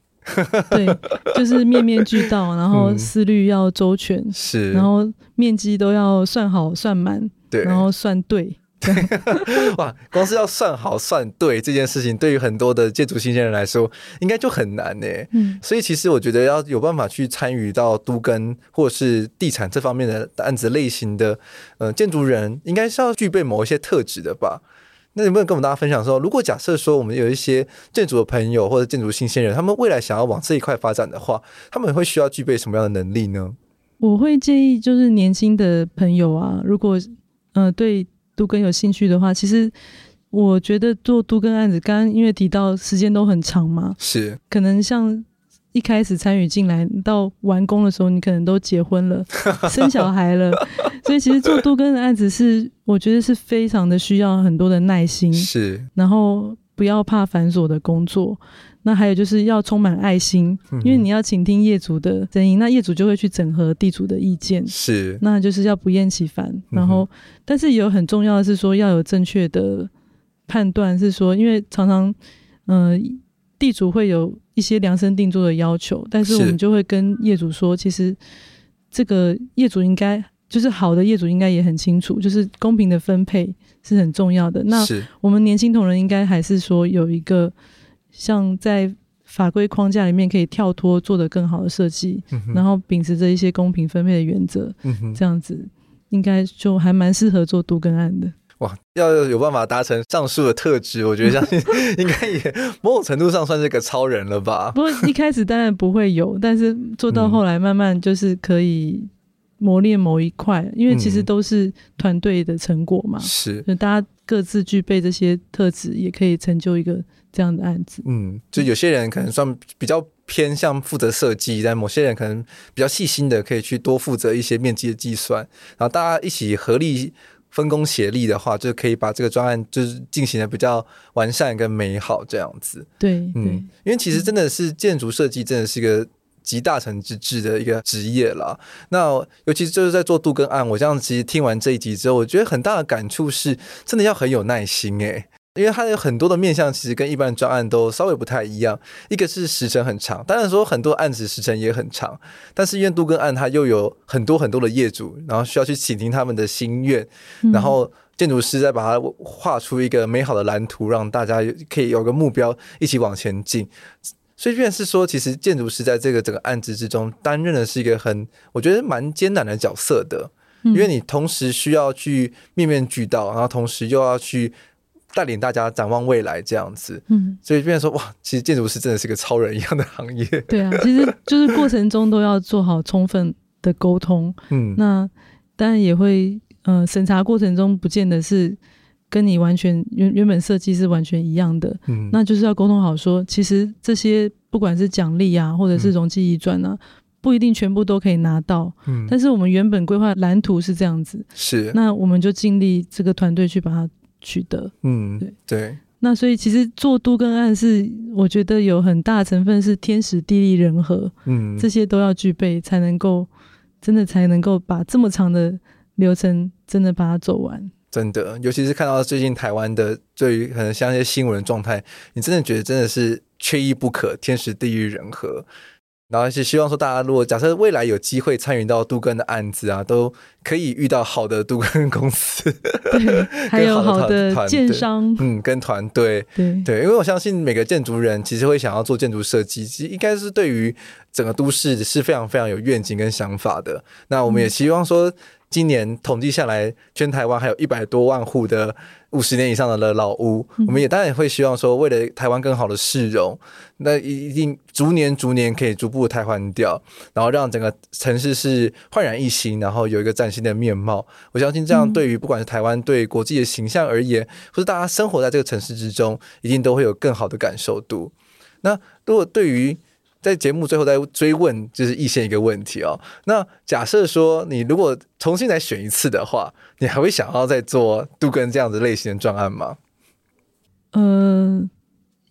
对，就是面面俱到，然后思虑要周全，嗯、是，然后面积都要算好算满，对，然后算对。哇，光是要算好算对这件事情，对于很多的建筑新鲜人来说，应该就很难呢。嗯，所以其实我觉得要有办法去参与到都更或是地产这方面的案子类型的，呃，建筑人应该是要具备某一些特质的吧？那有没有跟我们大家分享说，如果假设说我们有一些建筑的朋友或者建筑新鲜人，他们未来想要往这一块发展的话，他们会需要具备什么样的能力呢？我会建议就是年轻的朋友啊，如果呃对。都更有兴趣的话，其实我觉得做都更案子，刚刚因为提到时间都很长嘛，是可能像一开始参与进来到完工的时候，你可能都结婚了，生小孩了，所以其实做 杜根的案子是我觉得是非常的需要很多的耐心，是，然后不要怕繁琐的工作。那还有就是要充满爱心，因为你要倾听业主的声音，那业主就会去整合地主的意见，是，那就是要不厌其烦。然后，但是也有很重要的是说要有正确的判断，是说因为常常，嗯、呃，地主会有一些量身定做的要求，但是我们就会跟业主说，其实这个业主应该就是好的业主应该也很清楚，就是公平的分配是很重要的。那我们年轻同仁应该还是说有一个。像在法规框架里面可以跳脱做得更好的设计，嗯，然后秉持着一些公平分配的原则，嗯，这样子应该就还蛮适合做都更案的。哇，要有办法达成上述的特质，我觉得相信 应该也某种程度上算是个超人了吧。不过一开始当然不会有，但是做到后来慢慢就是可以磨练某一块，因为其实都是团队的成果嘛。是，就大家各自具备这些特质，也可以成就一个。这样的案子，嗯，就有些人可能算比较偏向负责设计，但某些人可能比较细心的，可以去多负责一些面积的计算，然后大家一起合力分工协力的话，就可以把这个专案就是进行的比较完善跟美好这样子。对，嗯，因为其实真的是建筑设计真的是一个集大成之志的一个职业了。那尤其是就是在做杜根案，我这样其实听完这一集之后，我觉得很大的感触是，真的要很有耐心诶、欸。因为它有很多的面向，其实跟一般的专案都稍微不太一样。一个是时程很长，当然说很多案子时程也很长，但是因为杜根案它又有很多很多的业主，然后需要去倾听他们的心愿，然后建筑师再把它画出一个美好的蓝图，让大家可以有个目标一起往前进。所以，便是说，其实建筑师在这个整个案子之中担任的是一个很，我觉得蛮艰难的角色的，因为你同时需要去面面俱到，然后同时又要去。带领大家展望未来，这样子，嗯，所以变成说，哇，其实建筑师真的是个超人一样的行业。对啊，其实就是过程中都要做好充分的沟通，嗯，那当然也会，呃，审查过程中不见得是跟你完全原原本设计是完全一样的，嗯，那就是要沟通好说，其实这些不管是奖励啊，或者是容积移转啊，嗯，不一定全部都可以拿到，嗯，但是我们原本规划蓝图是这样子，是，那我们就尽力这个团队去把它。取得，嗯，对。对，那所以其实做都跟案是，我觉得有很大成分是天时地利人和，嗯，这些都要具备才能够，真的才能够把这么长的流程真的把它走完。真的，尤其是看到最近台湾的对于可能像一些新闻的状态，你真的觉得真的是缺一不可，天时地利人和。然后是希望说，大家如果假设未来有机会参与到杜根的案子啊，都可以遇到好的杜根公司，对，还有好的建商，嗯，跟团队，对对，因为我相信每个建筑人其实会想要做建筑设计，其实应该是对于整个都市是非常非常有愿景跟想法的。那我们也希望说。嗯今年统计下来，全台湾还有一百多万户的五十年以上的老屋，嗯、我们也当然也会希望说，为了台湾更好的市容，那一定逐年逐年可以逐步的汰换掉，然后让整个城市是焕然一新，然后有一个崭新的面貌。我相信这样对于不管是台湾对国际的形象而言，或是大家生活在这个城市之中，一定都会有更好的感受度。那如果对于在节目最后再追问，就是易先一个问题哦。那假设说你如果重新来选一次的话，你还会想要再做杜根这样子类型的专案吗？嗯、呃，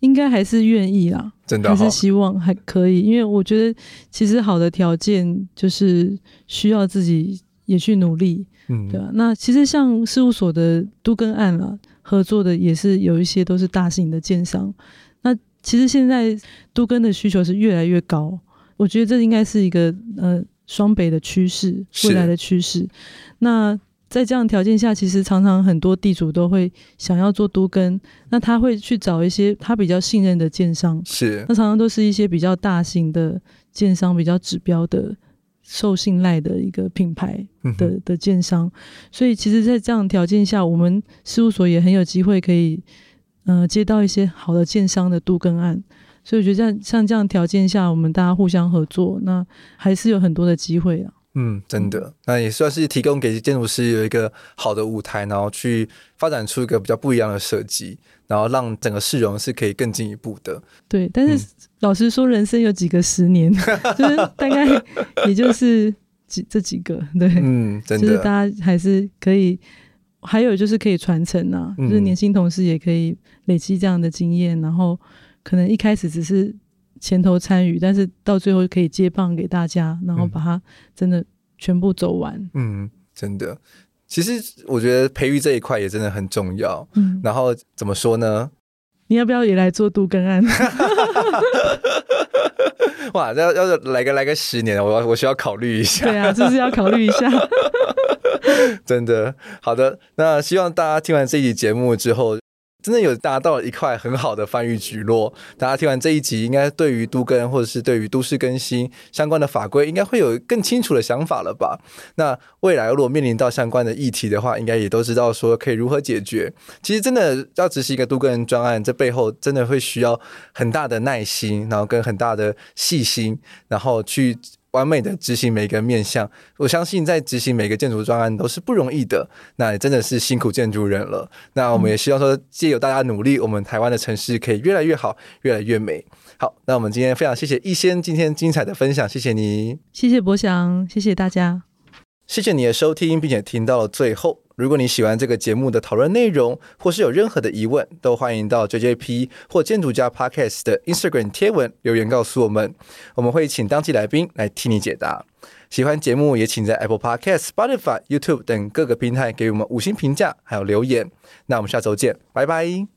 应该还是愿意啦，真的、哦、还是希望还可以，因为我觉得其实好的条件就是需要自己也去努力，嗯，对吧？那其实像事务所的杜根案啦，合作的也是有一些都是大型的建商。其实现在都更的需求是越来越高，我觉得这应该是一个呃双北的趋势，未来的趋势。那在这样的条件下，其实常常很多地主都会想要做都更，那他会去找一些他比较信任的建商，是那常常都是一些比较大型的建商，比较指标的、受信赖的一个品牌的的建商。所以，其实，在这样的条件下，我们事务所也很有机会可以。嗯、呃，接到一些好的建商的度更案，所以我觉得像像这样条件下，我们大家互相合作，那还是有很多的机会啊。嗯，真的，那也算是提供给建筑师有一个好的舞台，然后去发展出一个比较不一样的设计，然后让整个市容是可以更进一步的。对，但是、嗯、老实说，人生有几个十年，就是大概也就是几这几个，对，嗯，真的，就是大家还是可以。还有就是可以传承啊，就是年轻同事也可以累积这样的经验，嗯、然后可能一开始只是前头参与，但是到最后可以接棒给大家，然后把它真的全部走完。嗯，真的，其实我觉得培育这一块也真的很重要。嗯，然后怎么说呢？你要不要也来做杜根案？哇，要要来个来个十年，我我需要考虑一下。对啊，就是要考虑一下。真的好的，那希望大家听完这一集节目之后，真的有达到一块很好的翻译聚落。大家听完这一集，应该对于都更或者是对于都市更新相关的法规，应该会有更清楚的想法了吧？那未来如果面临到相关的议题的话，应该也都知道说可以如何解决。其实真的要执行一个都更专案，这背后真的会需要很大的耐心，然后跟很大的细心，然后去。完美的执行每个面向，我相信在执行每个建筑专案都是不容易的，那也真的是辛苦建筑人了。那我们也希望说，借由大家努力，我们台湾的城市可以越来越好，越来越美好。那我们今天非常谢谢易先今天精彩的分享，谢谢你，谢谢博翔，谢谢大家，谢谢你的收听，并且听到了最后。如果你喜欢这个节目的讨论内容，或是有任何的疑问，都欢迎到 JJP 或建筑家 Podcast 的 Instagram 贴文留言告诉我们，我们会请当季来宾来替你解答。喜欢节目也请在 Apple Podcast、Spotify、YouTube 等各个平台给我们五星评价还有留言。那我们下周见，拜拜。